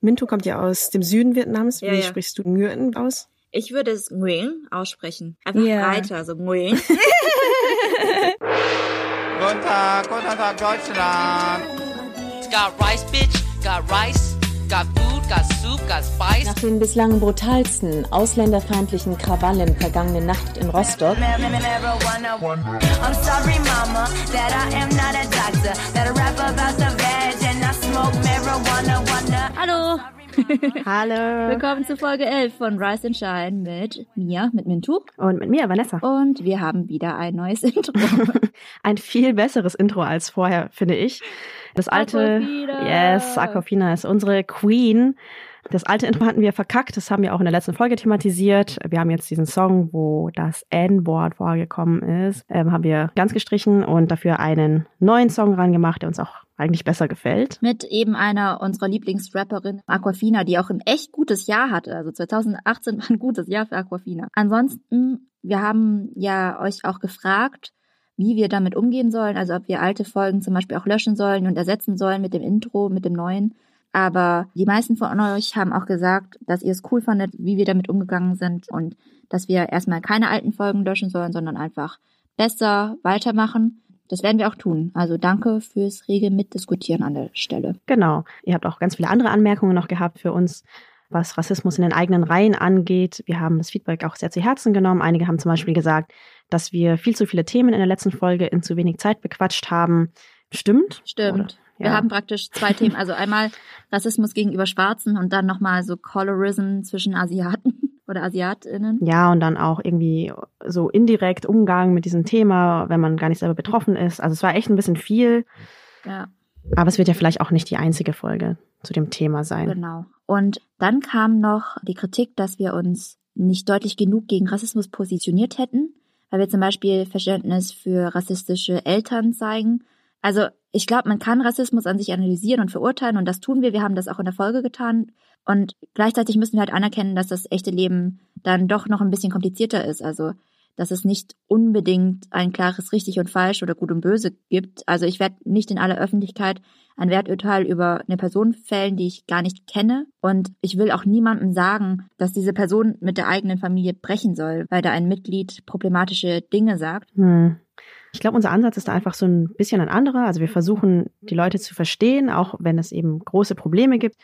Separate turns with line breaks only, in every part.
Mintu kommt ja aus dem Süden Vietnams. Wie
Ja, ja.
sprichst du Nguyen aus?
Ich würde es Nguyen aussprechen. Einfach
Ja.
breiter, so Nguyen.
Guten Tag, guten Tag, Deutschland.
Got rice, bitch. Got rice. Got food. Got soup. Got spice.
Nach den bislang brutalsten ausländerfeindlichen Krawallen vergangene Nacht in Rostock
I'm sorry, mama, that I am not a doctor. That I rap about the veg
Hallo.
Hallo.
Willkommen zu Folge 11 von Rise and Shine mit mir, mit Mintu.
Und mit mir, Vanessa.
Und wir haben wieder ein neues Intro.
Ein viel besseres Intro als vorher, finde ich. Das alte,
Aquafina.
yes, Aquafina ist unsere Queen. Das alte Intro hatten wir verkackt, das haben wir auch in der letzten Folge thematisiert. Wir haben jetzt diesen Song, wo das N-Wort vorgekommen ist, ähm, haben wir ganz gestrichen und dafür einen neuen Song rangemacht, der uns auch eigentlich besser gefällt.
mit eben einer unserer Lieblingsrapperin, Aquafina, die auch ein echt gutes Jahr hatte. Also 2018 war ein gutes Jahr für Aquafina. Ansonsten, wir haben ja euch auch gefragt, wie wir damit umgehen sollen. Also ob wir alte Folgen zum Beispiel auch löschen sollen und ersetzen sollen mit dem Intro, mit dem neuen. Aber die meisten von euch haben auch gesagt, dass ihr es cool fandet, wie wir damit umgegangen sind und dass wir erstmal keine alten Folgen löschen sollen, sondern einfach besser weitermachen. Das werden wir auch tun. Also danke fürs rege Mitdiskutieren an der Stelle.
Genau. Ihr habt auch ganz viele andere Anmerkungen noch gehabt für uns, was Rassismus in den eigenen Reihen angeht. Wir haben das Feedback auch sehr zu Herzen genommen. Einige haben zum Beispiel gesagt, dass wir viel zu viele Themen in der letzten Folge in zu wenig Zeit bequatscht haben. Stimmt?
Stimmt.
Oder?
Wir
Ja.
haben praktisch zwei Themen. Also einmal Rassismus gegenüber Schwarzen und dann nochmal so Colorism zwischen Asiaten oder Asiatinnen.
Ja, und dann auch irgendwie so indirekt Umgang mit diesem Thema, wenn man gar nicht selber betroffen ist. Also es war echt ein bisschen viel,
Ja,
aber es wird ja vielleicht auch nicht die einzige Folge zu dem Thema sein.
genau. Und dann kam noch die Kritik, dass wir uns nicht deutlich genug gegen Rassismus positioniert hätten, weil wir zum Beispiel Verständnis für rassistische Eltern zeigen. Also ich glaube, man kann Rassismus an sich analysieren und verurteilen und das tun wir. Wir haben das auch in der Folge getan. Und gleichzeitig müssen wir halt anerkennen, dass das echte Leben dann doch noch ein bisschen komplizierter ist. Also dass es nicht unbedingt ein klares richtig und falsch oder gut und böse gibt. Also ich werde nicht in aller Öffentlichkeit ein Werturteil über eine Person fällen, die ich gar nicht kenne. Und ich will auch niemandem sagen, dass diese Person mit der eigenen Familie brechen soll, weil da ein Mitglied problematische Dinge sagt.
Hm. Ich glaube, unser Ansatz ist da einfach so ein bisschen ein anderer. Also wir versuchen, die Leute zu verstehen, auch wenn es eben große Probleme gibt.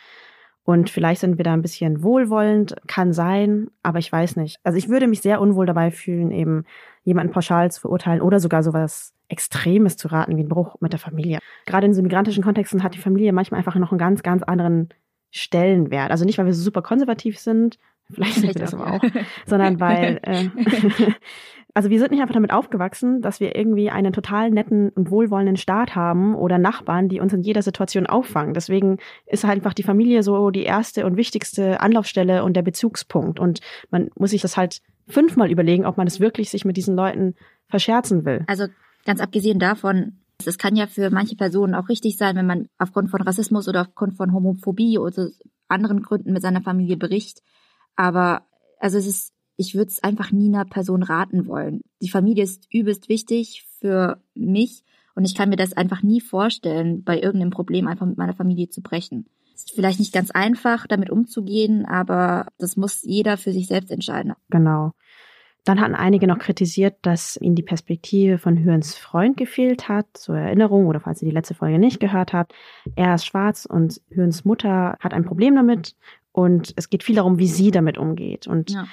Und vielleicht sind wir da ein bisschen wohlwollend, kann sein, aber ich weiß nicht. Also ich würde mich sehr unwohl dabei fühlen, eben jemanden pauschal zu verurteilen oder sogar sowas Extremes zu raten, wie ein Bruch mit der Familie. Gerade in so migrantischen Kontexten hat die Familie manchmal einfach noch einen ganz, ganz anderen Stellenwert. Also nicht, weil wir so super konservativ sind, vielleicht sind wir das aber auch, sondern weil, äh, also wir sind nicht einfach damit aufgewachsen, dass wir irgendwie einen total netten und wohlwollenden Staat haben oder Nachbarn, die uns in jeder Situation auffangen. Deswegen ist halt einfach die Familie so die erste und wichtigste Anlaufstelle und der Bezugspunkt. Und man muss sich das halt fünfmal überlegen, ob man es wirklich sich mit diesen Leuten verscherzen will.
Also ganz abgesehen davon, es kann ja für manche Personen auch richtig sein, wenn man aufgrund von Rassismus oder aufgrund von Homophobie oder anderen Gründen mit seiner Familie bricht. Aber also es ist, ich würde es einfach nie einer Person raten wollen. Die Familie ist übelst wichtig für mich und ich kann mir das einfach nie vorstellen, bei irgendeinem Problem einfach mit meiner Familie zu brechen. Es ist vielleicht nicht ganz einfach, damit umzugehen, aber das muss jeder für sich selbst entscheiden.
Genau. Dann hatten einige noch kritisiert, dass ihnen die Perspektive von Hürens Freund gefehlt hat, zur Erinnerung oder falls ihr die letzte Folge nicht gehört habt. Er ist schwarz und Hürens Mutter hat ein Problem damit und es geht viel darum, wie sie damit umgeht. Und
Ja.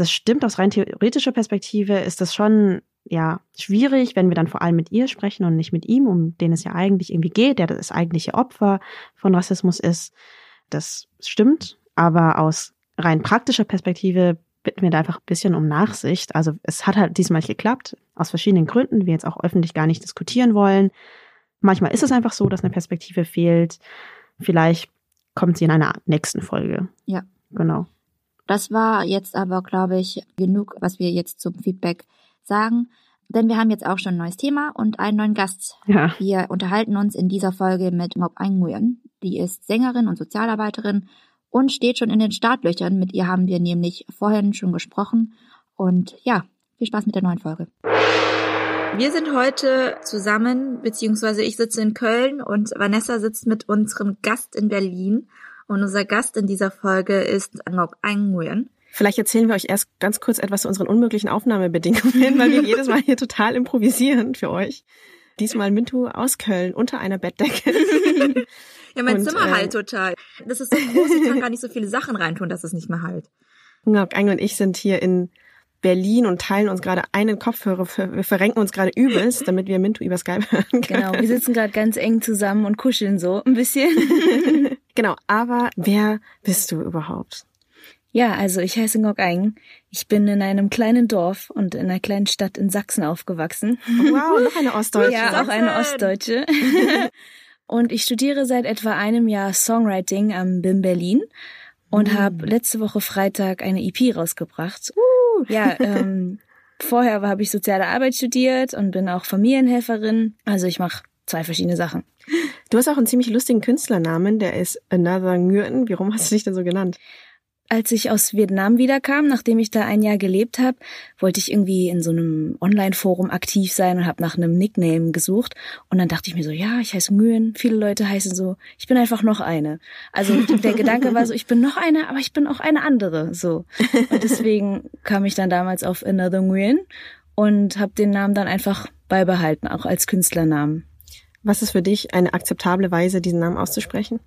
Das stimmt aus rein theoretischer Perspektive, ist das schon ja schwierig, wenn wir dann vor allem mit ihr sprechen und nicht mit ihm, um den es ja eigentlich irgendwie geht, der das eigentliche Opfer von Rassismus ist. Das stimmt, aber aus rein praktischer Perspektive bitten wir da einfach ein bisschen um Nachsicht. Also es hat halt diesmal nicht geklappt, aus verschiedenen Gründen, die wir jetzt auch öffentlich gar nicht diskutieren wollen. Manchmal ist es einfach so, dass eine Perspektive fehlt. Vielleicht kommt sie in einer nächsten Folge.
Ja.
Genau.
Das war jetzt aber, glaube ich, genug, was wir jetzt zum Feedback sagen. Denn wir haben jetzt auch schon ein neues Thema und einen neuen Gast.
Ja.
Wir unterhalten uns in dieser Folge mit Mob Nguyen. Die ist Sängerin und Sozialarbeiterin und steht schon in den Startlöchern. Mit ihr haben wir nämlich vorhin schon gesprochen. Und ja, viel Spaß mit der neuen Folge. Wir sind heute zusammen, beziehungsweise ich sitze in Köln und Vanessa sitzt mit unserem Gast in Berlin. Und unser Gast in dieser Folge ist Ngok Anh Nguyen.
Vielleicht erzählen wir euch erst ganz kurz etwas zu unseren unmöglichen Aufnahmebedingungen, weil wir jedes Mal hier total improvisieren für euch. Diesmal Mintu aus Köln unter einer Bettdecke.
Ja, mein
Und,
Zimmer
äh,
halt total. Das ist so groß, ich kann gar nicht so viele Sachen reintun, dass es nicht mehr halt.
Ngok Ang und ich sind hier in Berlin und teilen uns gerade einen Kopfhörer. Wir verrenken uns gerade übelst, damit wir Mintu über Skype hören können.
Genau, wir sitzen gerade ganz eng zusammen und kuscheln so ein bisschen.
Genau, aber wer bist du überhaupt?
Ja, also ich heiße Ngok Aing. Ich bin in einem kleinen Dorf und in einer kleinen Stadt in Sachsen aufgewachsen.
Wow, noch eine Ostdeutsche.
Ja, auch eine Ostdeutsche. und ich studiere seit etwa einem Jahr Songwriting am BIM Berlin und habe letzte Woche Freitag eine EP rausgebracht. Ja, ähm, vorher habe ich soziale Arbeit studiert und bin auch Familienhelferin. Also ich mache zwei verschiedene Sachen.
Du hast auch einen ziemlich lustigen Künstlernamen, der ist Another Nguyen. Warum hast du dich denn so genannt?
Als ich aus Vietnam wiederkam, nachdem ich da ein Jahr gelebt habe, wollte ich irgendwie in so einem Online-Forum aktiv sein und habe nach einem Nickname gesucht. Und dann dachte ich mir so, ja, ich heiße Nguyen. Viele Leute heißen so, ich bin einfach noch eine. Also der Gedanke war so, ich bin noch eine, aber ich bin auch eine andere. So. Und deswegen kam ich dann damals auf Another Nguyen und habe den Namen dann einfach beibehalten, auch als Künstlernamen.
Was ist für dich eine akzeptable Weise, diesen Namen auszusprechen?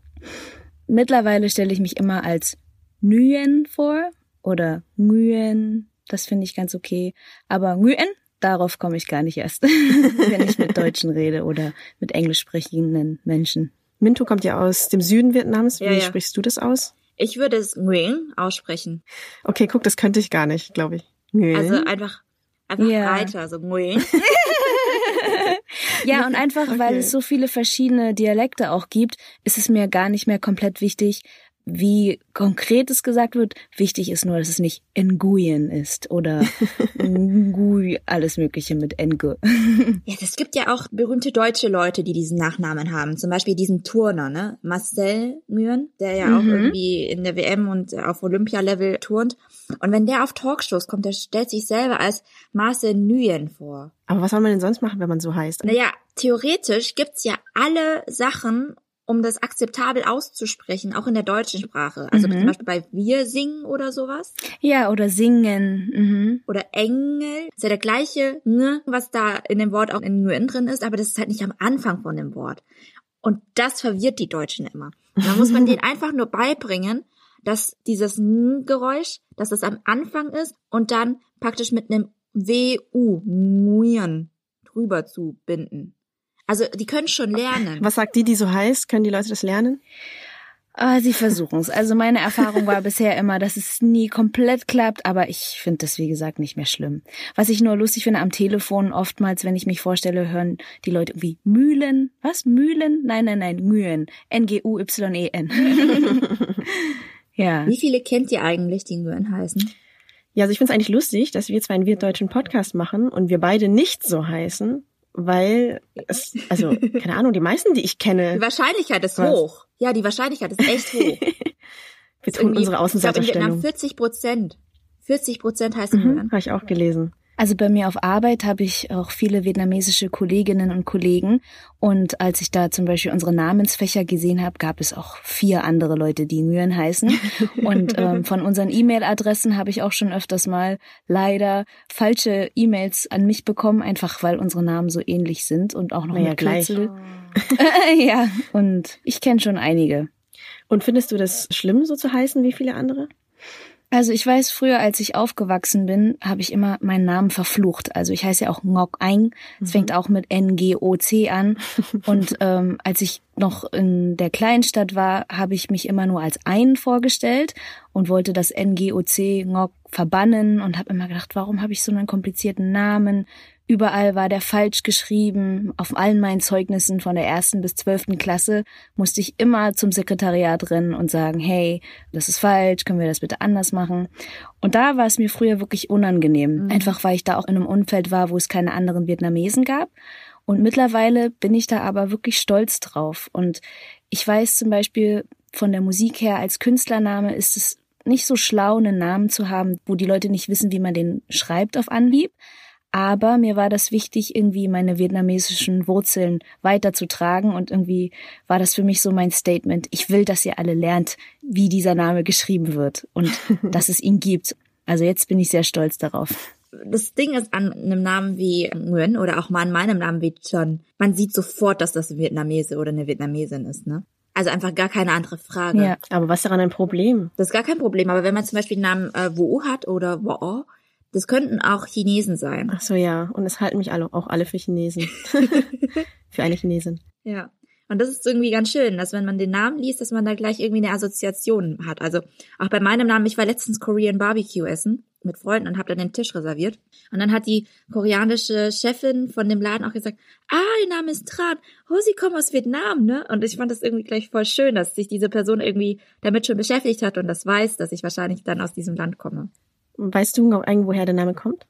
Mittlerweile stelle ich mich immer als Nguyen vor oder Nguyen. Das finde ich ganz okay. Aber Nguyen, darauf komme ich gar nicht erst, wenn ich mit Deutschen rede oder mit englisch sprechenden Menschen.
Mintu kommt ja aus dem Süden Vietnams. Wie
Ja, ja.
sprichst du das aus?
Ich würde es Nguyen aussprechen.
Okay, guck, das könnte ich gar nicht, glaube ich. Nguyen.
Also einfach, einfach
Ja.
breiter, so Nguyen.
Ja, und einfach, weil
Okay.
es so viele verschiedene Dialekte auch gibt, ist es mir gar nicht mehr komplett wichtig, wie konkret es gesagt wird. Wichtig ist nur, dass es nicht Nguyen ist oder Ngui, alles Mögliche mit Ngo.
Ja, es gibt ja auch berühmte deutsche Leute, die diesen Nachnamen haben. Zum Beispiel diesen Turner, ne? Marcel Nguyen, der ja auch
Mhm.
irgendwie in der WM und auf Olympialevel turnt. Und wenn der auf Talkshows kommt, der stellt sich selber als Marcel Nguyen vor.
Aber was soll man denn sonst machen, wenn man so heißt?
Naja, theoretisch gibt's ja alle Sachen, um das akzeptabel auszusprechen, auch in der deutschen Sprache. Also
Mhm.
zum Beispiel bei Wir singen oder sowas.
Ja, oder singen. Mhm.
Oder Engel. Ist ja der gleiche Ng, was da in dem Wort auch in Nguyen drin ist, aber das ist halt nicht am Anfang von dem Wort. Und das verwirrt die Deutschen immer. Da muss man denen einfach nur beibringen, dass dieses Ng-Geräusch, dass das am Anfang ist und dann praktisch mit einem W-U, Nguyen, drüber zu binden. Also die können schon lernen.
Was sagt die, die so heißt? Können die Leute das lernen?
Ah, sie versuchen es. Also meine Erfahrung war bisher immer, dass es nie komplett klappt, aber ich finde das, wie gesagt, nicht mehr schlimm. Was ich nur lustig finde am Telefon, oftmals, wenn ich mich vorstelle, hören die Leute irgendwie Mühlen. Was? Mühlen? Nein, nein, nein, Nguyen. N-G-U-Y-E-N. ja.
Wie viele kennt ihr eigentlich, die Nguyen heißen?
Ja, also ich finde es eigentlich lustig, dass wir zwar einen wirtdeutschen Podcast machen und wir beide nicht so heißen, weil es, also, keine Ahnung, die meisten, die ich
Die
kenne,
Wahrscheinlichkeit ist
Was?
hoch. Ja, die Wahrscheinlichkeit ist echt hoch.
wir tun unsere
Ich glaube, in Vietnam
Außenseiterstellung.
40 Prozent. 40 Prozent heißen
Mhm. Habe ich auch gelesen.
Also bei mir auf Arbeit habe ich auch viele vietnamesische Kolleginnen und Kollegen. Und als ich da zum Beispiel unsere Namensfächer gesehen habe, gab es auch vier andere Leute, die Nguyen heißen. Und ähm, von unseren E-Mail-Adressen habe ich auch schon öfters mal leider falsche E-Mails an mich bekommen, einfach weil unsere Namen so ähnlich sind und auch noch
Naja,
mit
gleich.
Kürzel. ja, und ich kenne schon einige.
Und findest du das schlimm, so zu heißen wie viele andere?
Also ich weiß, früher, als ich aufgewachsen bin, habe ich immer meinen Namen verflucht. Also ich heiße ja auch Ngok Aing. Es fängt auch mit N-G-O-C an. Und ähm, als ich noch in der Kleinstadt war, habe ich mich immer nur als Ein vorgestellt und wollte das N-G-O-C Ngok verbannen und habe immer gedacht, warum habe ich so einen komplizierten Namen? Überall war der falsch geschrieben. Auf allen meinen Zeugnissen von der ersten bis zwölften Klasse musste ich immer zum Sekretariat rennen und sagen, hey, das ist falsch, können wir das bitte anders machen? Und da war es mir früher wirklich unangenehm. Einfach weil ich da auch in einem Umfeld war, wo es keine anderen Vietnamesen gab. Und mittlerweile bin ich da aber wirklich stolz drauf. Und ich weiß zum Beispiel von der Musik her, als Künstlername ist es nicht so schlau, einen Namen zu haben, wo die Leute nicht wissen, wie man den schreibt auf Anhieb. Aber mir war das wichtig, irgendwie meine vietnamesischen Wurzeln weiterzutragen und irgendwie war das für mich so mein Statement. Ich will, dass ihr alle lernt, wie dieser Name geschrieben wird und dass es ihn gibt. Also jetzt bin ich sehr stolz darauf.
Das Ding ist an einem Namen wie Nguyen oder auch mal an meinem Namen wie Chon, man sieht sofort, dass das ein Vietnamese oder eine Vietnamesin ist, ne? Also einfach gar keine andere Frage.
Ja.
Aber was ist daran ein Problem?
Das ist gar kein Problem. Aber wenn man zum Beispiel den Namen äh, Wo hat oder Wo, das könnten auch Chinesen sein.
Ach so, ja. Und es halten mich alle, auch alle für Chinesen. für eine Chinesin.
Ja. Und das ist irgendwie ganz schön, dass wenn man den Namen liest, dass man da gleich irgendwie eine Assoziation hat. Also auch bei meinem Namen, ich war letztens Korean Barbecue essen mit Freunden und habe dann den Tisch reserviert. Und dann hat die koreanische Chefin von dem Laden auch gesagt, ah, ihr Name ist Tran, oh, sie kommen aus Vietnam, ne? Und ich fand das irgendwie gleich voll schön, dass sich diese Person irgendwie damit schon beschäftigt hat und das weiß, dass ich wahrscheinlich dann aus diesem Land komme.
Weißt du irgendwo, woher der Name kommt?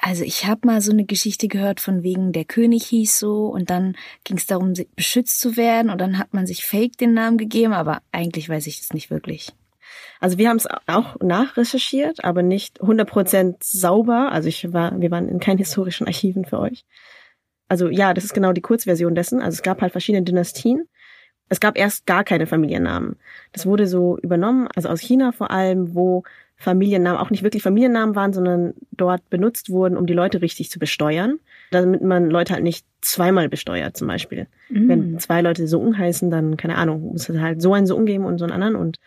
Also ich habe mal so eine Geschichte gehört von wegen der König hieß so und dann ging es darum, beschützt zu werden und dann hat man sich Fake den Namen gegeben, aber eigentlich weiß ich es nicht wirklich.
Also wir haben es auch nachrecherchiert, aber nicht 100% sauber. Also ich war, wir waren in keinen historischen Archiven für euch. Also ja, das ist genau die Kurzversion dessen. Also es gab halt verschiedene Dynastien. Es gab erst gar keine Familiennamen. Das wurde so übernommen, also aus China vor allem, wo Familiennamen auch nicht wirklich Familiennamen waren, sondern dort benutzt wurden, um die Leute richtig zu besteuern, damit man Leute halt nicht zweimal besteuert zum Beispiel.
Mm.
Wenn zwei Leute so heißen, dann keine Ahnung, muss es halt so einen so geben und so einen anderen und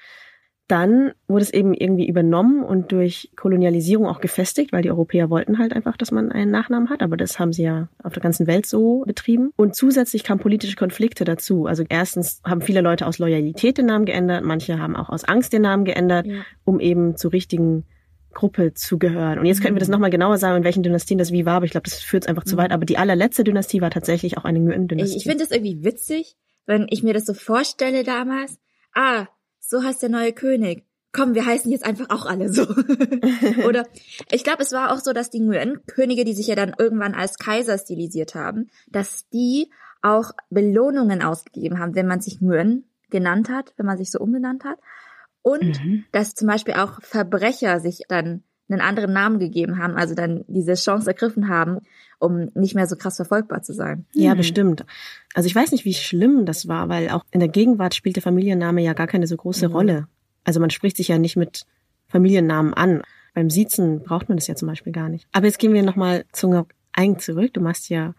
dann wurde es eben irgendwie übernommen und durch Kolonialisierung auch gefestigt, weil die Europäer wollten halt einfach, dass man einen Nachnamen hat, aber das haben sie ja auf der ganzen Welt so betrieben. Und zusätzlich kamen politische Konflikte dazu. Also erstens haben viele Leute aus Loyalität den Namen geändert, manche haben auch aus Angst den Namen geändert,
Ja.
um eben zur richtigen Gruppe zu gehören. Und jetzt könnten wir das nochmal genauer sagen, in welchen Dynastien das wie war, aber ich glaube, das führt einfach zu weit. Aber die allerletzte Dynastie war tatsächlich auch eine Nguyen-Dynastie.
Ich, ich finde es irgendwie witzig, wenn ich mir das so vorstelle damals. Ah, so heißt der neue König. Komm, wir heißen jetzt einfach auch alle so. Oder ich glaube, es war auch so, dass die Nguyen-Könige, die sich ja dann irgendwann als Kaiser stilisiert haben, dass die auch Belohnungen ausgegeben haben, wenn man sich Nguyen genannt hat, wenn man sich so umbenannt hat. Und
Mhm.
dass zum Beispiel auch Verbrecher sich dann einen anderen Namen gegeben haben, also dann diese Chance ergriffen haben, um nicht mehr so krass verfolgbar zu sein.
Ja,
Mhm.
bestimmt. Also ich weiß nicht, wie schlimm das war, weil auch in der Gegenwart spielt der Familienname ja gar keine so große
Mhm.
Rolle. Also man spricht sich ja nicht mit Familiennamen an. Beim Siezen braucht man das ja zum Beispiel gar nicht. Aber jetzt gehen wir nochmal zu Ngoc Aing zurück. Du machst ja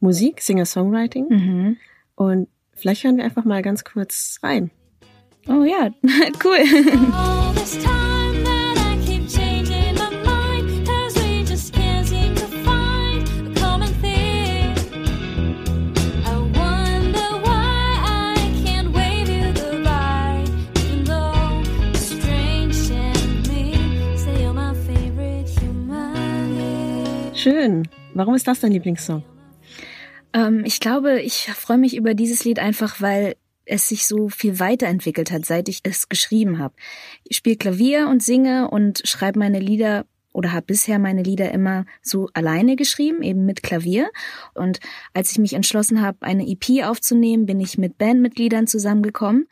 Musik, Singer-Songwriting.
Mhm.
Und vielleicht hören wir einfach mal ganz kurz rein.
Oh ja, cool.
Warum ist das dein Lieblingssong?
Ähm, ich glaube, ich freue mich über dieses Lied einfach, weil es sich so viel weiterentwickelt hat, seit ich es geschrieben habe. Ich spiele Klavier und singe und schreibe meine Lieder oder habe bisher meine Lieder immer so alleine geschrieben, eben mit Klavier. Und als ich mich entschlossen habe, eine EP aufzunehmen, bin ich mit Bandmitgliedern zusammengekommen.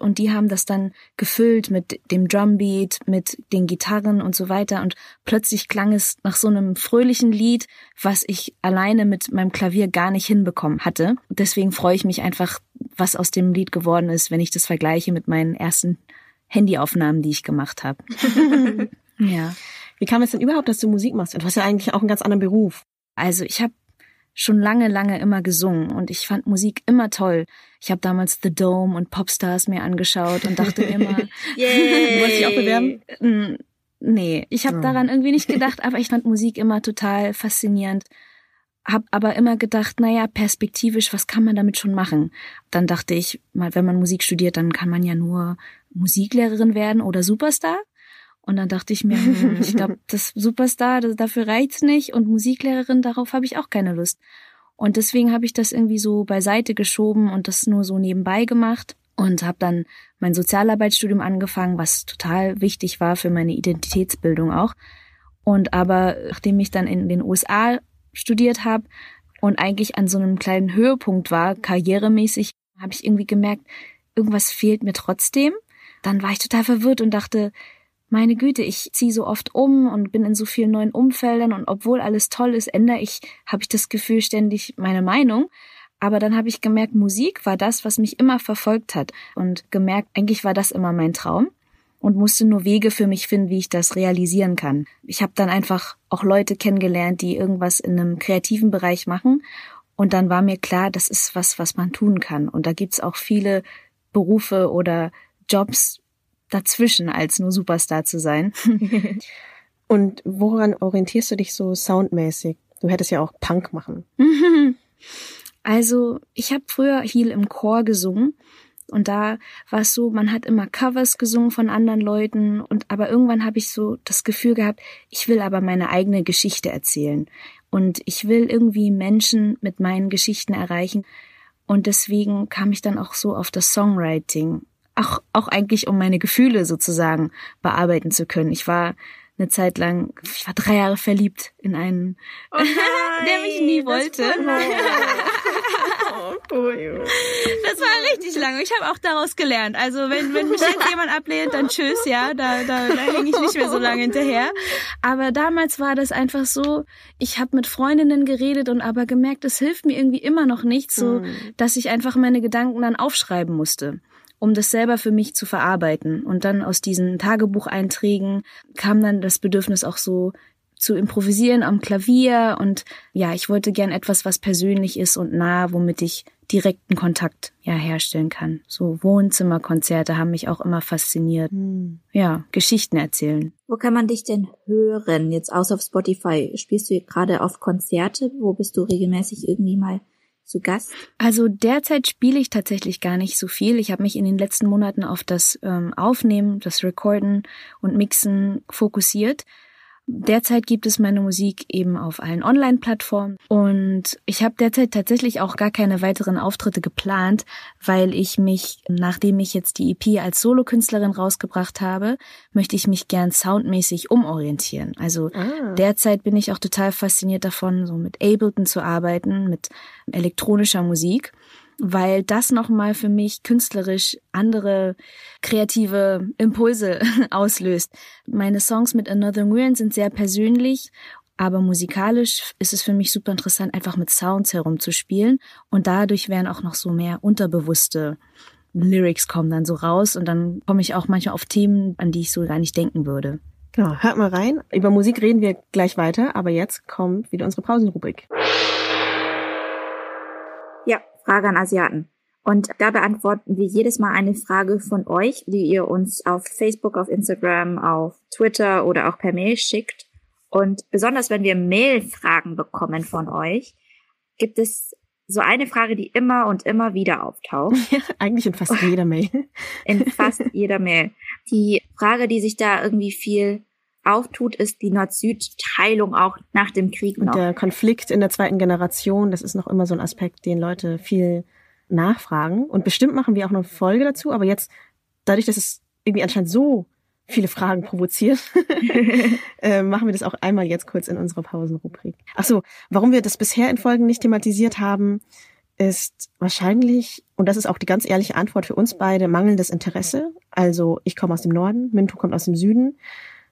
Und die haben das dann gefüllt mit dem Drumbeat, mit den Gitarren und so weiter. Und plötzlich klang es nach so einem fröhlichen Lied, was ich alleine mit meinem Klavier gar nicht hinbekommen hatte. Deswegen freue ich mich einfach, was aus dem Lied geworden ist, wenn ich das vergleiche mit meinen ersten Handyaufnahmen, die ich gemacht habe. ja.
Wie kam es denn überhaupt, dass du Musik machst? Du hast ja eigentlich auch einen ganz anderen Beruf.
Also ich habe schon lange, lange immer gesungen und ich fand Musik immer toll. Ich habe damals The Dome und Popstars mir angeschaut und dachte immer,
Yay!
Du wolltest dich auch bewerben?
Mm, Nee, ich habe
Oh.
daran irgendwie nicht gedacht, aber ich fand Musik immer total faszinierend. Hab aber immer gedacht, naja, perspektivisch, was kann man damit schon machen? Dann dachte ich, mal, wenn man Musik studiert, dann kann man ja nur Musiklehrerin werden oder Superstar. Und dann dachte ich mir, hm, ich glaube, das Superstar, das, dafür reicht's nicht und Musiklehrerin, darauf habe ich auch keine Lust. Und deswegen habe ich das irgendwie so beiseite geschoben und das nur so nebenbei gemacht und habe dann mein Sozialarbeitsstudium angefangen, was total wichtig war für meine Identitätsbildung auch. Und aber nachdem ich dann in den USA studiert habe und eigentlich an so einem kleinen Höhepunkt war, karrieremäßig, habe ich irgendwie gemerkt, irgendwas fehlt mir trotzdem. Dann war ich total verwirrt und dachte, meine Güte, ich ziehe so oft um und bin in so vielen neuen Umfeldern und obwohl alles toll ist, ändere ich, habe ich das Gefühl ständig meine Meinung. Aber dann habe ich gemerkt, Musik war das, was mich immer verfolgt hat und gemerkt, eigentlich war das immer mein Traum und musste nur Wege für mich finden, wie ich das realisieren kann. Ich habe dann einfach auch Leute kennengelernt, die irgendwas in einem kreativen Bereich machen und dann war mir klar, das ist was, was man tun kann. Und da gibt's auch viele Berufe oder Jobs dazwischen, als nur Superstar zu sein.
Und woran orientierst du dich so soundmäßig? Du hättest ja auch Punk machen.
Also, ich habe früher viel im Chor gesungen und da war es so, man hat immer Covers gesungen von anderen Leuten und aber irgendwann habe ich so das Gefühl gehabt, ich will aber meine eigene Geschichte erzählen und ich will irgendwie Menschen mit meinen Geschichten erreichen und deswegen kam ich dann auch so auf das Songwriting, auch auch eigentlich um meine Gefühle sozusagen bearbeiten zu können. Ich war eine Zeit lang, ich war drei Jahre verliebt in einen, der mich nie wollte. Das war richtig lange. Ich habe auch daraus gelernt. Also wenn, wenn mich jetzt jemand ablehnt, dann tschüss, ja, da, da, da hänge ich nicht mehr so lange hinterher. Aber damals war das einfach so, ich habe mit Freundinnen geredet und aber gemerkt, es hilft mir irgendwie immer noch nicht, so dass ich einfach meine Gedanken dann aufschreiben musste um das selber für mich zu verarbeiten. Und dann aus diesen Tagebucheinträgen kam dann das Bedürfnis auch so zu improvisieren am Klavier und ja, ich wollte gern etwas, was persönlich ist und nah, womit ich direkten Kontakt ja herstellen kann. So Wohnzimmerkonzerte haben mich auch immer fasziniert. Ja, Geschichten erzählen.
Wo kann man dich denn hören? Jetzt außer auf Spotify. Spielst du gerade auf Konzerte? Wo bist du regelmäßig irgendwie mal zu Gast?
Also derzeit spiele ich tatsächlich gar nicht so viel. Ich habe mich in den letzten Monaten auf das ähm, Aufnehmen, das Recorden und Mixen fokussiert. Derzeit gibt es meine Musik eben auf allen Online-Plattformen. Und ich habe derzeit tatsächlich auch gar keine weiteren Auftritte geplant, weil ich mich, nachdem ich jetzt die EP als Solokünstlerin rausgebracht habe, möchte ich mich gern soundmäßig umorientieren. Also derzeit bin ich auch total fasziniert davon, so mit Ableton zu arbeiten, mit elektronischer Musik weil das nochmal für mich künstlerisch andere kreative Impulse auslöst. Meine Songs mit Another Nguyen sind sehr persönlich, aber musikalisch ist es für mich super interessant, einfach mit Sounds herumzuspielen und dadurch werden auch noch so mehr unterbewusste Lyrics kommen dann so raus und dann komme ich auch manchmal auf Themen, an die ich so gar nicht denken würde.
Genau, hört mal rein. Über Musik reden wir gleich weiter, aber jetzt kommt wieder unsere Pausenrubrik.
Frage an Asiaten. Und da beantworten wir jedes Mal eine Frage von euch, die ihr uns auf Facebook, auf Instagram, auf Twitter oder auch per Mail schickt. Und besonders wenn wir Mail-Fragen bekommen von euch, gibt es so eine Frage, die immer und immer wieder auftaucht.
Eigentlich in fast jeder Mail.
in fast jeder Mail. Die Frage, die sich da irgendwie viel auftut, ist die Nord-Süd-Teilung auch nach dem Krieg
Und
noch.
der Konflikt in der zweiten Generation, das ist noch immer so ein Aspekt, den Leute viel nachfragen. Und bestimmt machen wir auch noch eine Folge dazu, aber jetzt, dadurch, dass es irgendwie anscheinend so viele Fragen provoziert, äh, machen wir das auch einmal jetzt kurz in unserer Pausenrubrik. Ach so, warum wir das bisher in Folgen nicht thematisiert haben, ist wahrscheinlich, und das ist auch die ganz ehrliche Antwort für uns beide, mangelndes Interesse. Also ich komme aus dem Norden, Mintu kommt aus dem Süden.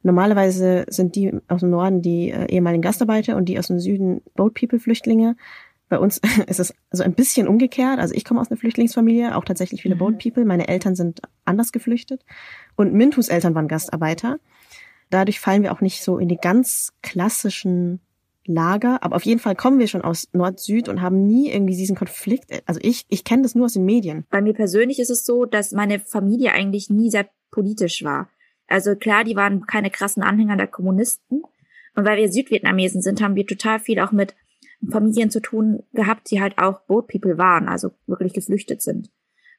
Normalerweise sind die aus dem Norden die äh, ehemaligen Gastarbeiter und die aus dem Süden Boat People Flüchtlinge. Bei uns ist es so ein bisschen umgekehrt. Also ich komme aus einer Flüchtlingsfamilie, auch tatsächlich viele Boat People. Meine Eltern sind anders geflüchtet und Mintus Eltern waren Gastarbeiter. Dadurch fallen wir auch nicht so in die ganz klassischen Lager, aber auf jeden Fall kommen wir schon aus Nord-Süd und haben nie irgendwie diesen Konflikt. Also ich, ich kenne das nur aus den Medien.
Bei mir persönlich ist es so, dass meine Familie eigentlich nie sehr politisch war. Also klar, die waren keine krassen Anhänger der Kommunisten. Und weil wir Südvietnamesen sind, haben wir total viel auch mit Familien zu tun gehabt, die halt auch Boat People waren, also wirklich geflüchtet sind.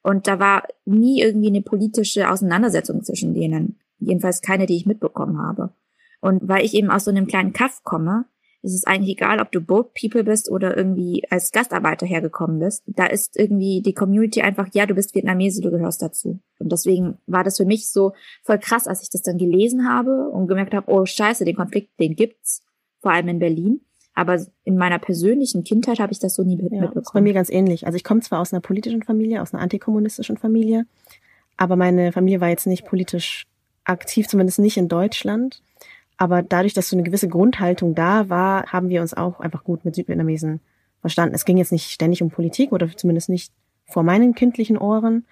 Und da war nie irgendwie eine politische Auseinandersetzung zwischen denen. Jedenfalls keine, die ich mitbekommen habe. Und weil ich eben aus so einem kleinen Kaff komme, ist es eigentlich egal, ob du Boat People bist oder irgendwie als Gastarbeiter hergekommen bist. Da ist irgendwie die Community einfach, ja, du bist Vietnamese, du gehörst dazu. Und deswegen war das für mich so voll krass, als ich das dann gelesen habe und gemerkt habe, oh scheiße, den Konflikt, den gibt's, vor allem in Berlin. Aber in meiner persönlichen Kindheit habe ich das so nie
Ja, ist bei
mitbekommen.
mir ganz ähnlich. Also ich komme zwar aus einer politischen Familie, aus einer antikommunistischen Familie, aber meine Familie war jetzt nicht politisch aktiv, zumindest nicht in Deutschland. Aber dadurch, dass so eine gewisse Grundhaltung da war, haben wir uns auch einfach gut mit Südvietnamesen verstanden. Es ging jetzt nicht ständig um Politik oder zumindest nicht vor meinen kindlichen Ohren.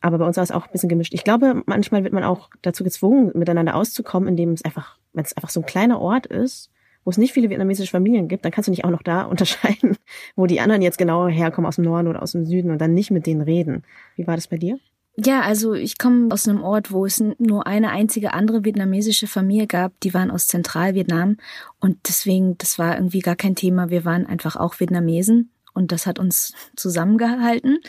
Aber bei uns war es auch ein bisschen gemischt. Ich glaube, manchmal wird man auch dazu gezwungen, miteinander auszukommen, indem es einfach, wenn es einfach so ein kleiner Ort ist, wo es nicht viele vietnamesische Familien gibt, dann kannst du nicht auch noch da unterscheiden, wo die anderen jetzt genau herkommen aus dem Norden oder aus dem Süden und dann nicht mit denen reden. Wie war das bei dir?
Ja, also ich komme aus einem Ort, wo es nur eine einzige andere vietnamesische Familie gab. Die waren aus Zentralvietnam und deswegen, das war irgendwie gar kein Thema. Wir waren einfach auch Vietnamesen und das hat uns zusammengehalten.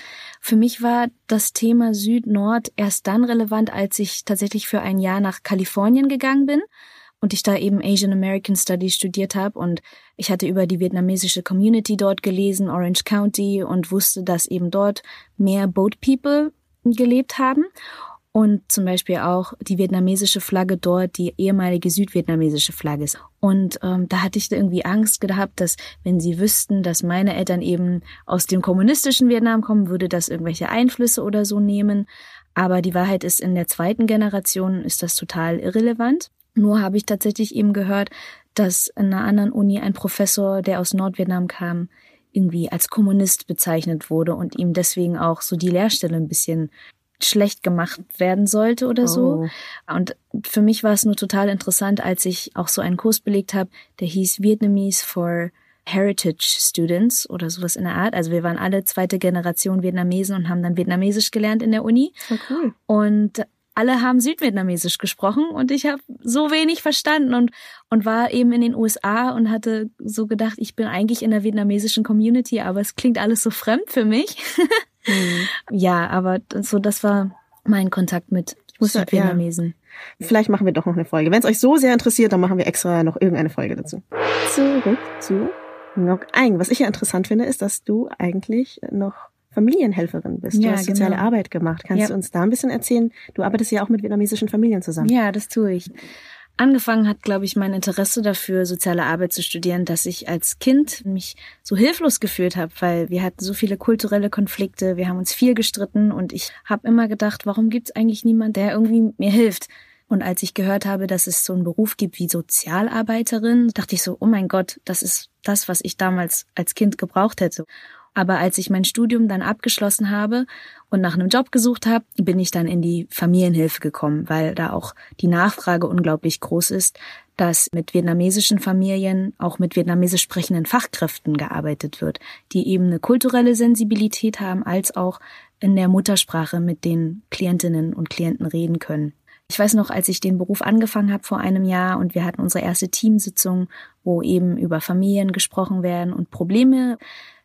Für mich war das Thema Süd-Nord erst dann relevant, als ich tatsächlich für ein Jahr nach Kalifornien gegangen bin und ich da eben Asian American Studies studiert habe und ich hatte über die vietnamesische Community dort gelesen, Orange County und wusste, dass eben dort mehr Boat People gelebt haben und zum Beispiel auch die vietnamesische Flagge dort die ehemalige südvietnamesische Flagge ist. Und ähm, da hatte ich irgendwie Angst gehabt, dass wenn sie wüssten, dass meine Eltern eben aus dem kommunistischen Vietnam kommen, würde das irgendwelche Einflüsse oder so nehmen. Aber die Wahrheit ist, in der zweiten Generation ist das total irrelevant. Nur habe ich tatsächlich eben gehört, dass in einer anderen Uni ein Professor, der aus Nordvietnam kam, irgendwie als Kommunist bezeichnet wurde und ihm deswegen auch so die Lehrstelle ein bisschen schlecht gemacht werden sollte oder so. Und für mich war es nur total interessant, als ich auch so einen Kurs belegt habe, der hieß Vietnamese for Heritage Students oder sowas in der Art. Also wir waren alle zweite Generation Vietnamesen und haben dann Vietnamesisch gelernt in der Uni.
Oh, cool.
Und alle haben Südvietnamesisch gesprochen und ich habe so wenig verstanden und und war eben in den USA und hatte so gedacht, ich bin eigentlich in der vietnamesischen Community, aber es klingt alles so fremd für mich. Ja, aber so das war mein Kontakt mit
muss ja-
Südvietnamesen.
Vielleicht machen wir doch noch eine Folge. Wenn es euch so sehr interessiert, dann machen wir extra noch irgendeine Folge dazu. Zurück zu Ngoc Aing. Was ich ja interessant finde, ist, dass du eigentlich noch Familienhelferin bist. Du
Ja,
hast soziale
genau.
Arbeit gemacht. Kannst
Ja.
du uns da ein bisschen erzählen? Du arbeitest ja auch mit vietnamesischen Familien zusammen.
Ja, das tue ich. Angefangen hat, glaube ich, mein Interesse dafür, soziale Arbeit zu studieren, dass ich als Kind mich so hilflos gefühlt habe, weil wir hatten so viele kulturelle Konflikte, wir haben uns viel gestritten und ich habe immer gedacht, warum gibt es eigentlich niemand, der irgendwie mir hilft? Und als ich gehört habe, dass es so einen Beruf gibt wie Sozialarbeiterin, dachte ich so, oh mein Gott, das ist das, was ich damals als Kind gebraucht hätte. Aber als ich mein Studium dann abgeschlossen habe und nach einem Job gesucht habe, bin ich dann in die Familienhilfe gekommen, weil da auch die Nachfrage unglaublich groß ist, dass mit vietnamesischen Familien auch mit vietnamesisch sprechenden Fachkräften gearbeitet wird, die eben eine kulturelle Sensibilität haben, als auch in der Muttersprache mit den Klientinnen und Klienten reden können. Ich weiß noch, als ich den Beruf angefangen habe vor einem Jahr und wir hatten unsere erste Teamsitzung, wo eben über Familien gesprochen werden und Probleme,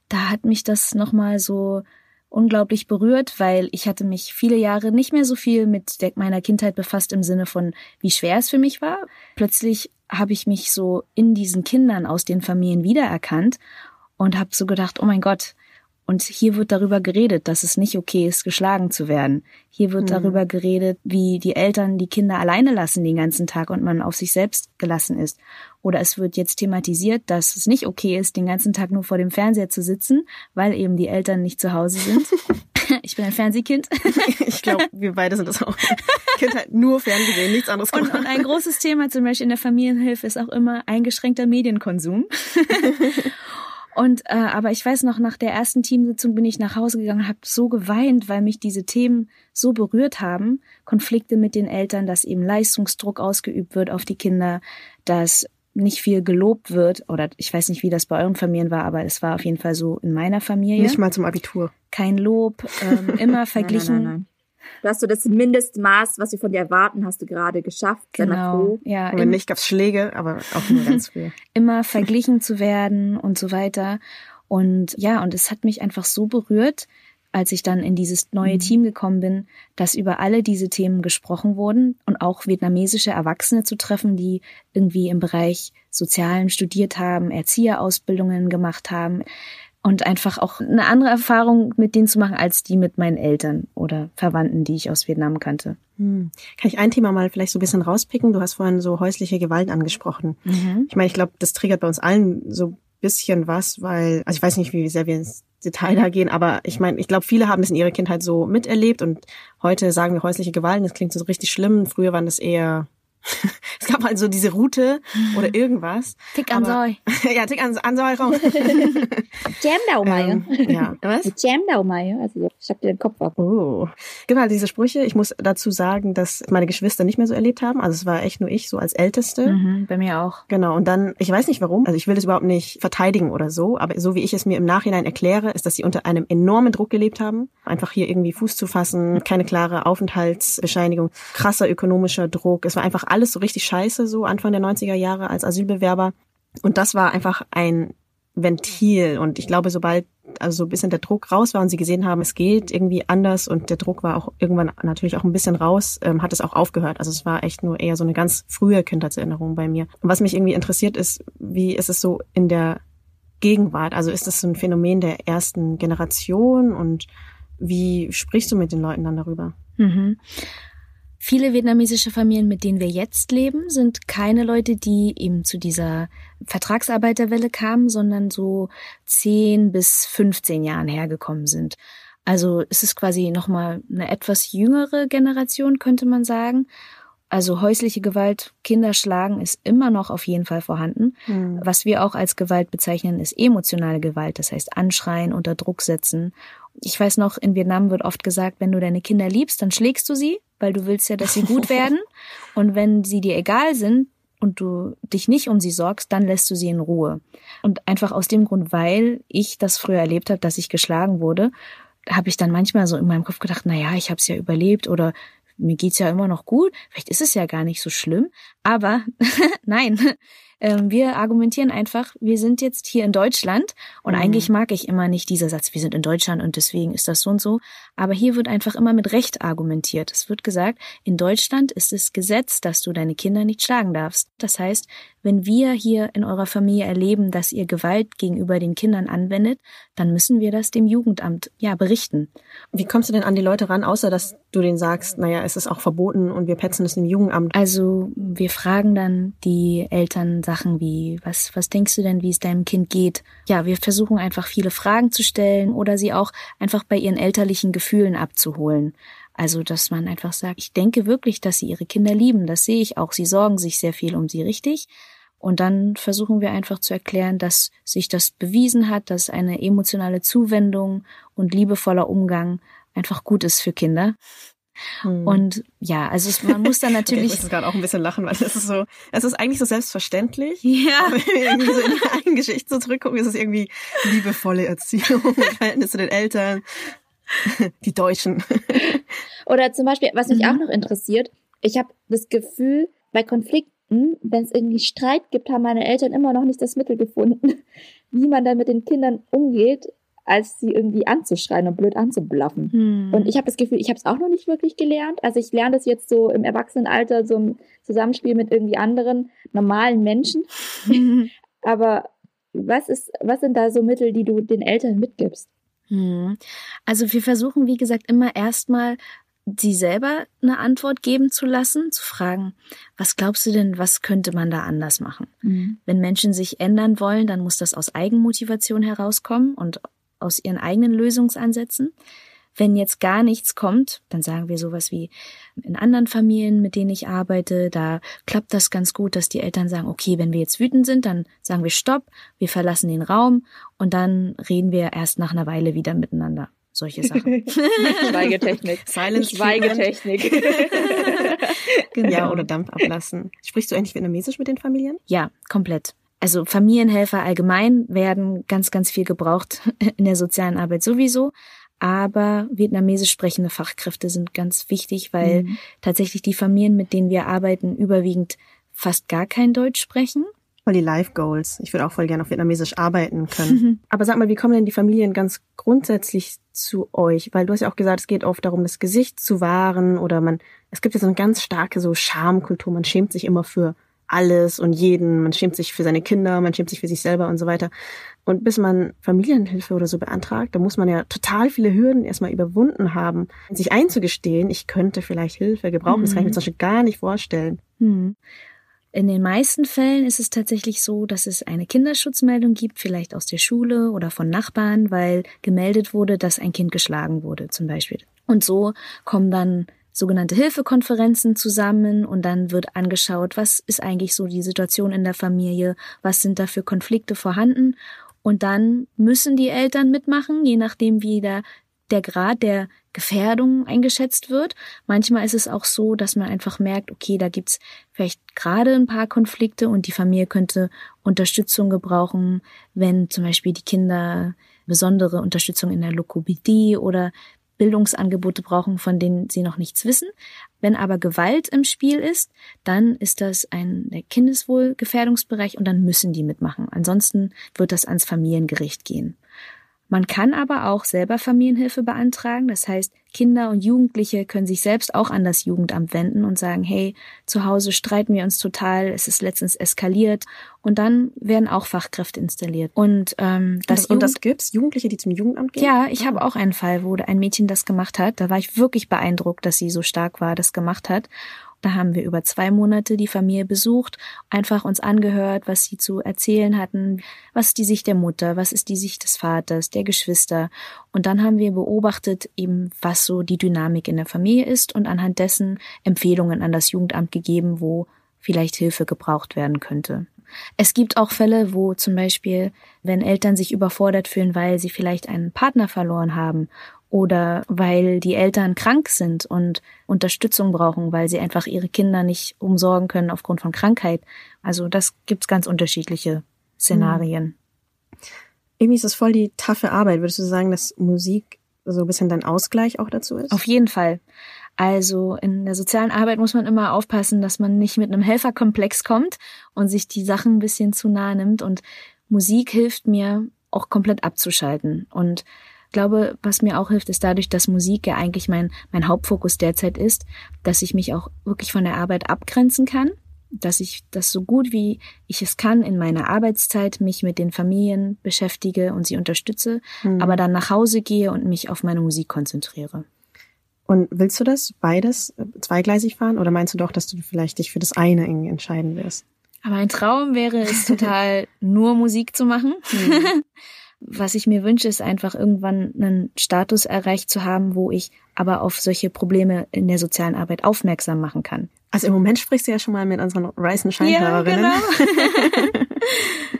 da hat mich das nochmal so unglaublich berührt, weil ich hatte mich viele Jahre nicht mehr so viel mit der, meiner Kindheit befasst im Sinne von, wie schwer es für mich war. Plötzlich habe ich mich so in diesen Kindern aus den Familien wiedererkannt und habe so gedacht, oh mein Gott, und hier wird darüber geredet, dass es nicht okay ist, geschlagen zu werden. Hier wird
Mhm.
darüber geredet, wie die Eltern die Kinder alleine lassen den ganzen Tag und man auf sich selbst gelassen ist. Oder es wird jetzt thematisiert, dass es nicht okay ist, den ganzen Tag nur vor dem Fernseher zu sitzen, weil eben die Eltern nicht zu Hause sind. ich bin ein Fernsehkind.
Ich glaube, wir beide sind das auch. Kindheit nur Fernsehen, nichts anderes
Und,
gemacht.
und ein großes Thema zum Beispiel in der Familienhilfe ist auch immer eingeschränkter Medienkonsum. Und äh, aber ich weiß noch, nach der ersten Teamsitzung bin ich nach Hause gegangen, habe so geweint, weil mich diese Themen so berührt haben. Konflikte mit den Eltern, dass eben Leistungsdruck ausgeübt wird auf die Kinder, dass nicht viel gelobt wird oder ich weiß nicht, wie das bei euren Familien war, aber es war auf jeden Fall so in meiner Familie.
Nicht mal zum Abitur.
Kein Lob, ähm, immer verglichen.
Nein, nein, nein. Du hast so das Mindestmaß, was wir von dir erwarten, hast du gerade geschafft.
Genau, ja.
Und wenn nicht, gab's Schläge, aber auch nur ganz früh.
immer verglichen zu werden und so weiter. Und ja, und es hat mich einfach so berührt, als ich dann in dieses neue Team gekommen bin, dass über alle diese Themen gesprochen wurden und auch vietnamesische Erwachsene zu treffen, die irgendwie im Bereich Sozialen studiert haben, Erzieherausbildungen gemacht haben und einfach auch eine andere Erfahrung mit denen zu machen als die mit meinen Eltern oder Verwandten, die ich aus Vietnam kannte.
Hm. Kann ich ein Thema mal vielleicht so ein bisschen rauspicken? Du hast vorhin so häusliche Gewalt angesprochen. Ich meine, ich glaube, das triggert bei uns allen so ein bisschen was, weil, also ich weiß nicht, wie sehr wir uns Detail da gehen, aber ich meine, ich glaube, viele haben das in ihrer Kindheit so miterlebt und heute sagen wir häusliche Gewalt, das klingt so richtig schlimm. Früher waren das eher es gab halt so diese Route oder irgendwas.
Tick an Säu.
ja, Tick an, an Säurung.
Jam da
ähm, ja, was?
Jam da also ich schlag dir den Kopf ab.
Oh. Genau, diese Sprüche. Ich muss dazu sagen, dass meine Geschwister nicht mehr so erlebt haben. Also es war echt nur ich, so als Älteste.
Mhm, bei mir auch.
Genau, und dann, ich weiß nicht warum, also ich will das überhaupt nicht verteidigen oder so, aber so wie ich es mir im Nachhinein erkläre, ist, dass sie unter einem enormen Druck gelebt haben. Einfach hier irgendwie Fuß zu fassen, keine klare Aufenthaltsbescheinigung, krasser ökonomischer Druck. Es war einfach alles so richtig scheiße, so Anfang der 90er Jahre als Asylbewerber. Und das war einfach ein Ventil. Und ich glaube, sobald also so ein bisschen der Druck raus war und sie gesehen haben, es geht irgendwie anders und der Druck war auch irgendwann natürlich auch ein bisschen raus, ähm, hat es auch aufgehört. Also es war echt nur eher so eine ganz frühe Kindheitserinnerung bei mir. Und was mich irgendwie interessiert ist, wie ist es so in der Gegenwart? Also ist das so ein Phänomen der ersten Generation und wie sprichst du mit den Leuten dann darüber?
Mhm. Viele vietnamesische Familien, mit denen wir jetzt leben, sind keine Leute, die eben zu dieser Vertragsarbeiterwelle kamen, sondern so 10 bis 15 Jahren hergekommen sind. Also es ist quasi nochmal eine etwas jüngere Generation, könnte man sagen. Also häusliche Gewalt, Kinder schlagen ist immer noch auf jeden Fall vorhanden.
Hm.
Was wir auch als Gewalt bezeichnen, ist emotionale Gewalt, das heißt anschreien, unter Druck setzen. Ich weiß noch, in Vietnam wird oft gesagt, wenn du deine Kinder liebst, dann schlägst du sie, weil du willst ja, dass sie gut werden. Und wenn sie dir egal sind und du dich nicht um sie sorgst, dann lässt du sie in Ruhe. Und einfach aus dem Grund, weil ich das früher erlebt habe, dass ich geschlagen wurde, habe ich dann manchmal so in meinem Kopf gedacht, na ja, ich habe es ja überlebt oder mir geht's ja immer noch gut, vielleicht ist es ja gar nicht so schlimm, aber nein, wir argumentieren einfach, wir sind jetzt hier in Deutschland und
Mhm.
eigentlich mag ich immer nicht dieser Satz, wir sind in Deutschland und deswegen ist das so und so, aber hier wird einfach immer mit Recht argumentiert. Es wird gesagt, in Deutschland ist es Gesetz, dass du deine Kinder nicht schlagen darfst. Das heißt, wenn wir hier in eurer Familie erleben, dass ihr Gewalt gegenüber den Kindern anwendet, dann müssen wir das dem Jugendamt ja berichten.
Wie kommst du denn an die Leute ran, außer dass du denen sagst, naja, es ist auch verboten und wir petzen es dem Jugendamt?
Also wir fragen dann die Eltern Sachen wie, was, was denkst du denn, wie es deinem Kind geht? Ja, wir versuchen einfach viele Fragen zu stellen oder sie auch einfach bei ihren elterlichen Gefühlen abzuholen. Also, dass man einfach sagt, ich denke wirklich, dass sie ihre Kinder lieben, das sehe ich auch. Sie sorgen sich sehr viel um sie, richtig? Und dann versuchen wir einfach zu erklären, dass sich das bewiesen hat, dass eine emotionale Zuwendung und liebevoller Umgang einfach gut ist für Kinder.
Hm.
Und ja, also es, man muss dann
Okay,
natürlich.
ich muss gerade auch ein bisschen lachen, weil das ist so, es ist eigentlich so selbstverständlich.
ja.
Aber wenn wir irgendwie so in der eigenen Geschichte so zurückgucken, ist es irgendwie liebevolle Erziehung, Verhältnis zu den Eltern, die Deutschen.
Oder zum Beispiel, was mich
Mhm.
auch noch interessiert, ich habe das Gefühl, bei Konflikten, wenn es irgendwie Streit gibt, haben meine Eltern immer noch nicht das Mittel gefunden, wie man dann mit den Kindern umgeht, als sie irgendwie anzuschreien und blöd anzublaffen.
Hm.
Und ich habe das Gefühl, ich habe es auch noch nicht wirklich gelernt. Also ich lerne das jetzt so im Erwachsenenalter, so im Zusammenspiel mit irgendwie anderen normalen Menschen. Aber was ist, was sind da so Mittel, die du den Eltern mitgibst?
Hm. Also wir versuchen, wie gesagt, immer erstmal sie selber eine Antwort geben zu lassen, zu fragen, was glaubst du denn, was könnte man da anders machen? Wenn Menschen sich ändern wollen, dann muss das aus Eigenmotivation herauskommen und aus ihren eigenen Lösungsansätzen. Wenn jetzt gar nichts kommt, dann sagen wir sowas wie in anderen Familien, mit denen ich arbeite, da klappt das ganz gut, dass die Eltern sagen, okay, wenn wir jetzt wütend sind, dann sagen wir Stopp, wir verlassen den Raum und dann reden wir erst nach einer Weile wieder miteinander. Solche Sachen.
Schweigetechnik.
Silence
Schweigetechnik.
Genau.
Ja, oder Dampf ablassen. Sprichst du eigentlich Vietnamesisch mit den Familien?
Ja, komplett. Also Familienhelfer allgemein werden ganz, ganz viel gebraucht in der sozialen Arbeit sowieso. Aber vietnamesisch sprechende Fachkräfte sind ganz wichtig, weil tatsächlich die Familien, mit denen wir arbeiten, überwiegend fast gar kein Deutsch sprechen.
Voll die Life Goals. Ich würde auch voll gerne auf Vietnamesisch arbeiten können. Aber sag mal, wie kommen denn die Familien ganz grundsätzlich zu euch? Weil du hast ja auch gesagt, es geht oft darum, das Gesicht zu wahren oder man, es gibt ja so eine ganz starke so Schamkultur. Man schämt sich immer für alles und jeden. Man schämt sich für seine Kinder, man schämt sich für sich selber und so weiter. Und bis man Familienhilfe oder so beantragt, da muss man ja total viele Hürden erstmal überwunden haben, sich einzugestehen, ich könnte vielleicht Hilfe gebrauchen. Das kann ich mir zum Beispiel gar nicht vorstellen.
Hm. In den meisten Fällen ist es tatsächlich so, dass es eine Kinderschutzmeldung gibt, vielleicht aus der Schule oder von Nachbarn, weil gemeldet wurde, dass ein Kind geschlagen wurde, zum Beispiel. Und so kommen dann sogenannte Hilfekonferenzen zusammen und dann wird angeschaut, was ist eigentlich so die Situation in der Familie, was sind da für Konflikte vorhanden und dann müssen die Eltern mitmachen, je nachdem wie der, der Grad der Gefährdung eingeschätzt wird. Manchmal ist es auch so, dass man einfach merkt, okay, da gibt's vielleicht gerade ein paar Konflikte und die Familie könnte Unterstützung gebrauchen, wenn zum Beispiel die Kinder besondere Unterstützung in der Lokopädie oder Bildungsangebote brauchen, von denen sie noch nichts wissen. Wenn aber Gewalt im Spiel ist, dann ist das ein Kindeswohlgefährdungsbereich und dann müssen die mitmachen. Ansonsten wird das ans Familiengericht gehen. Man kann aber auch selber Familienhilfe beantragen. Das heißt, Kinder und Jugendliche können sich selbst auch an das Jugendamt wenden und sagen, hey, zu Hause streiten wir uns total, es ist letztens eskaliert. Und dann werden auch Fachkräfte installiert. Und ähm, das,
und das
Jugend-
gibt's? Jugendliche, die zum Jugendamt gehen?
ja, ich habe auch einen Fall, wo ein Mädchen das gemacht hat. Da war ich wirklich beeindruckt, dass sie so stark war, das gemacht hat. Da haben wir über zwei Monate die Familie besucht, einfach uns angehört, was sie zu erzählen hatten, was ist die Sicht der Mutter, was ist die Sicht des Vaters, der Geschwister. Und dann haben wir beobachtet, eben was so die Dynamik in der Familie ist und anhand dessen Empfehlungen an das Jugendamt gegeben, wo vielleicht Hilfe gebraucht werden könnte. Es gibt auch Fälle, wo zum Beispiel, wenn Eltern sich überfordert fühlen, weil sie vielleicht einen Partner verloren haben oder weil die Eltern krank sind und Unterstützung brauchen, weil sie einfach ihre Kinder nicht umsorgen können aufgrund von Krankheit. Also das gibt's ganz unterschiedliche Szenarien.
Irgendwie ist das voll die taffe Arbeit. Würdest du sagen, dass Musik so ein bisschen dein Ausgleich auch dazu ist?
Auf jeden Fall. Also in der sozialen Arbeit muss man immer aufpassen, dass man nicht mit einem Helferkomplex kommt und sich die Sachen ein bisschen zu nahe nimmt. Und Musik hilft mir auch komplett abzuschalten. Und ich glaube, was mir auch hilft, ist dadurch, dass Musik ja eigentlich mein, mein Hauptfokus derzeit ist, dass ich mich auch wirklich von der Arbeit abgrenzen kann, dass ich das so gut wie ich es kann in meiner Arbeitszeit mich mit den Familien beschäftige und sie unterstütze,
Hm.
aber dann nach Hause gehe und mich auf meine Musik konzentriere.
Und willst du das beides äh, zweigleisig fahren oder meinst du doch, dass du vielleicht dich für das eine irgendwie entscheiden wirst?
Aber ein Traum wäre es total, nur Musik zu machen. Was ich mir wünsche, ist einfach irgendwann einen Status erreicht zu haben, wo ich aber auf solche Probleme in der sozialen Arbeit aufmerksam machen kann.
Also im Moment sprichst du ja schon mal mit unseren and Shine Hörerinnen.
genau.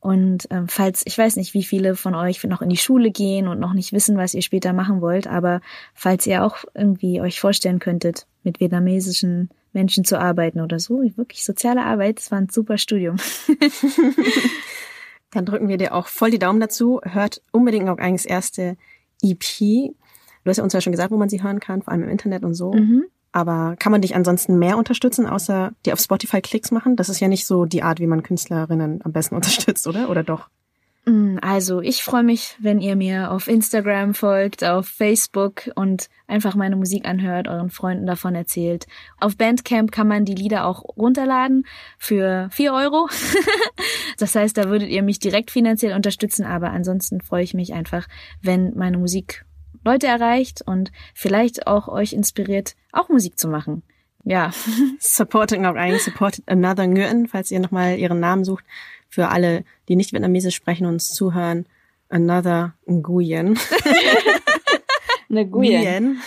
Und ähm, falls, ich weiß nicht, wie viele von euch noch in die Schule gehen und noch nicht wissen, was ihr später machen wollt, aber falls ihr auch irgendwie euch vorstellen könntet, mit vietnamesischen Menschen zu arbeiten oder so, wirklich soziale Arbeit, das war ein super Studium.
Dann drücken wir dir auch voll die Daumen dazu. Hört unbedingt auch eigentlich das erste EP. Du hast ja uns ja schon gesagt, wo man sie hören kann, vor allem im Internet und so.
Mhm.
Aber kann man dich ansonsten mehr unterstützen, außer dir auf Spotify Klicks machen? Das ist ja nicht so die Art, wie man Künstlerinnen am besten unterstützt, oder? Oder doch?
Mm, Also, ich freue mich, wenn ihr mir auf Instagram folgt, auf Facebook und einfach meine Musik anhört, euren Freunden davon erzählt. Auf Bandcamp kann man die Lieder auch runterladen für vier Euro. das heißt, da würdet ihr mich direkt finanziell unterstützen, aber ansonsten freue ich mich einfach, wenn meine Musik Leute erreicht und vielleicht auch euch inspiriert, auch Musik zu machen. Ja,
Supporting auch eigentlich, supported another Nguyen, falls ihr nochmal ihren Namen sucht. Für alle, die nicht Vietnamesisch sprechen und uns zuhören. Another Nguyen.
Eine
Nguyen.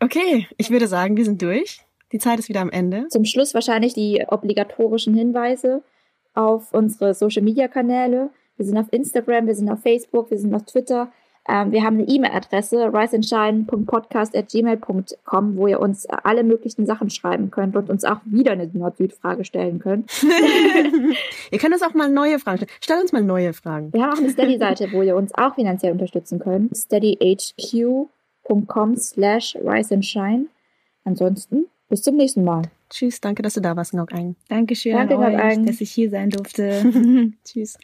okay, ich würde sagen, wir sind durch. Die Zeit ist wieder am Ende.
Zum Schluss wahrscheinlich die obligatorischen Hinweise auf unsere Social Media Kanäle. Wir sind auf Instagram, wir sind auf Facebook, wir sind auf Twitter. Ähm, wir haben eine E-Mail-Adresse, riseandshine.podcast.gmail.com, wo ihr uns alle möglichen Sachen schreiben könnt und uns auch wieder eine Nord-Süd-Frage stellen könnt.
Ihr könnt uns auch mal neue Fragen stellen. Stell uns mal neue Fragen.
Wir haben auch eine Steady-Seite, wo ihr uns auch finanziell unterstützen könnt. steadyhq.com slash riseandshine. Ansonsten, bis zum nächsten Mal.
Tschüss, danke, dass du da warst, Ngok Ein.
Dankeschön
Danke,
an euch, dass ich hier sein durfte.
Tschüss.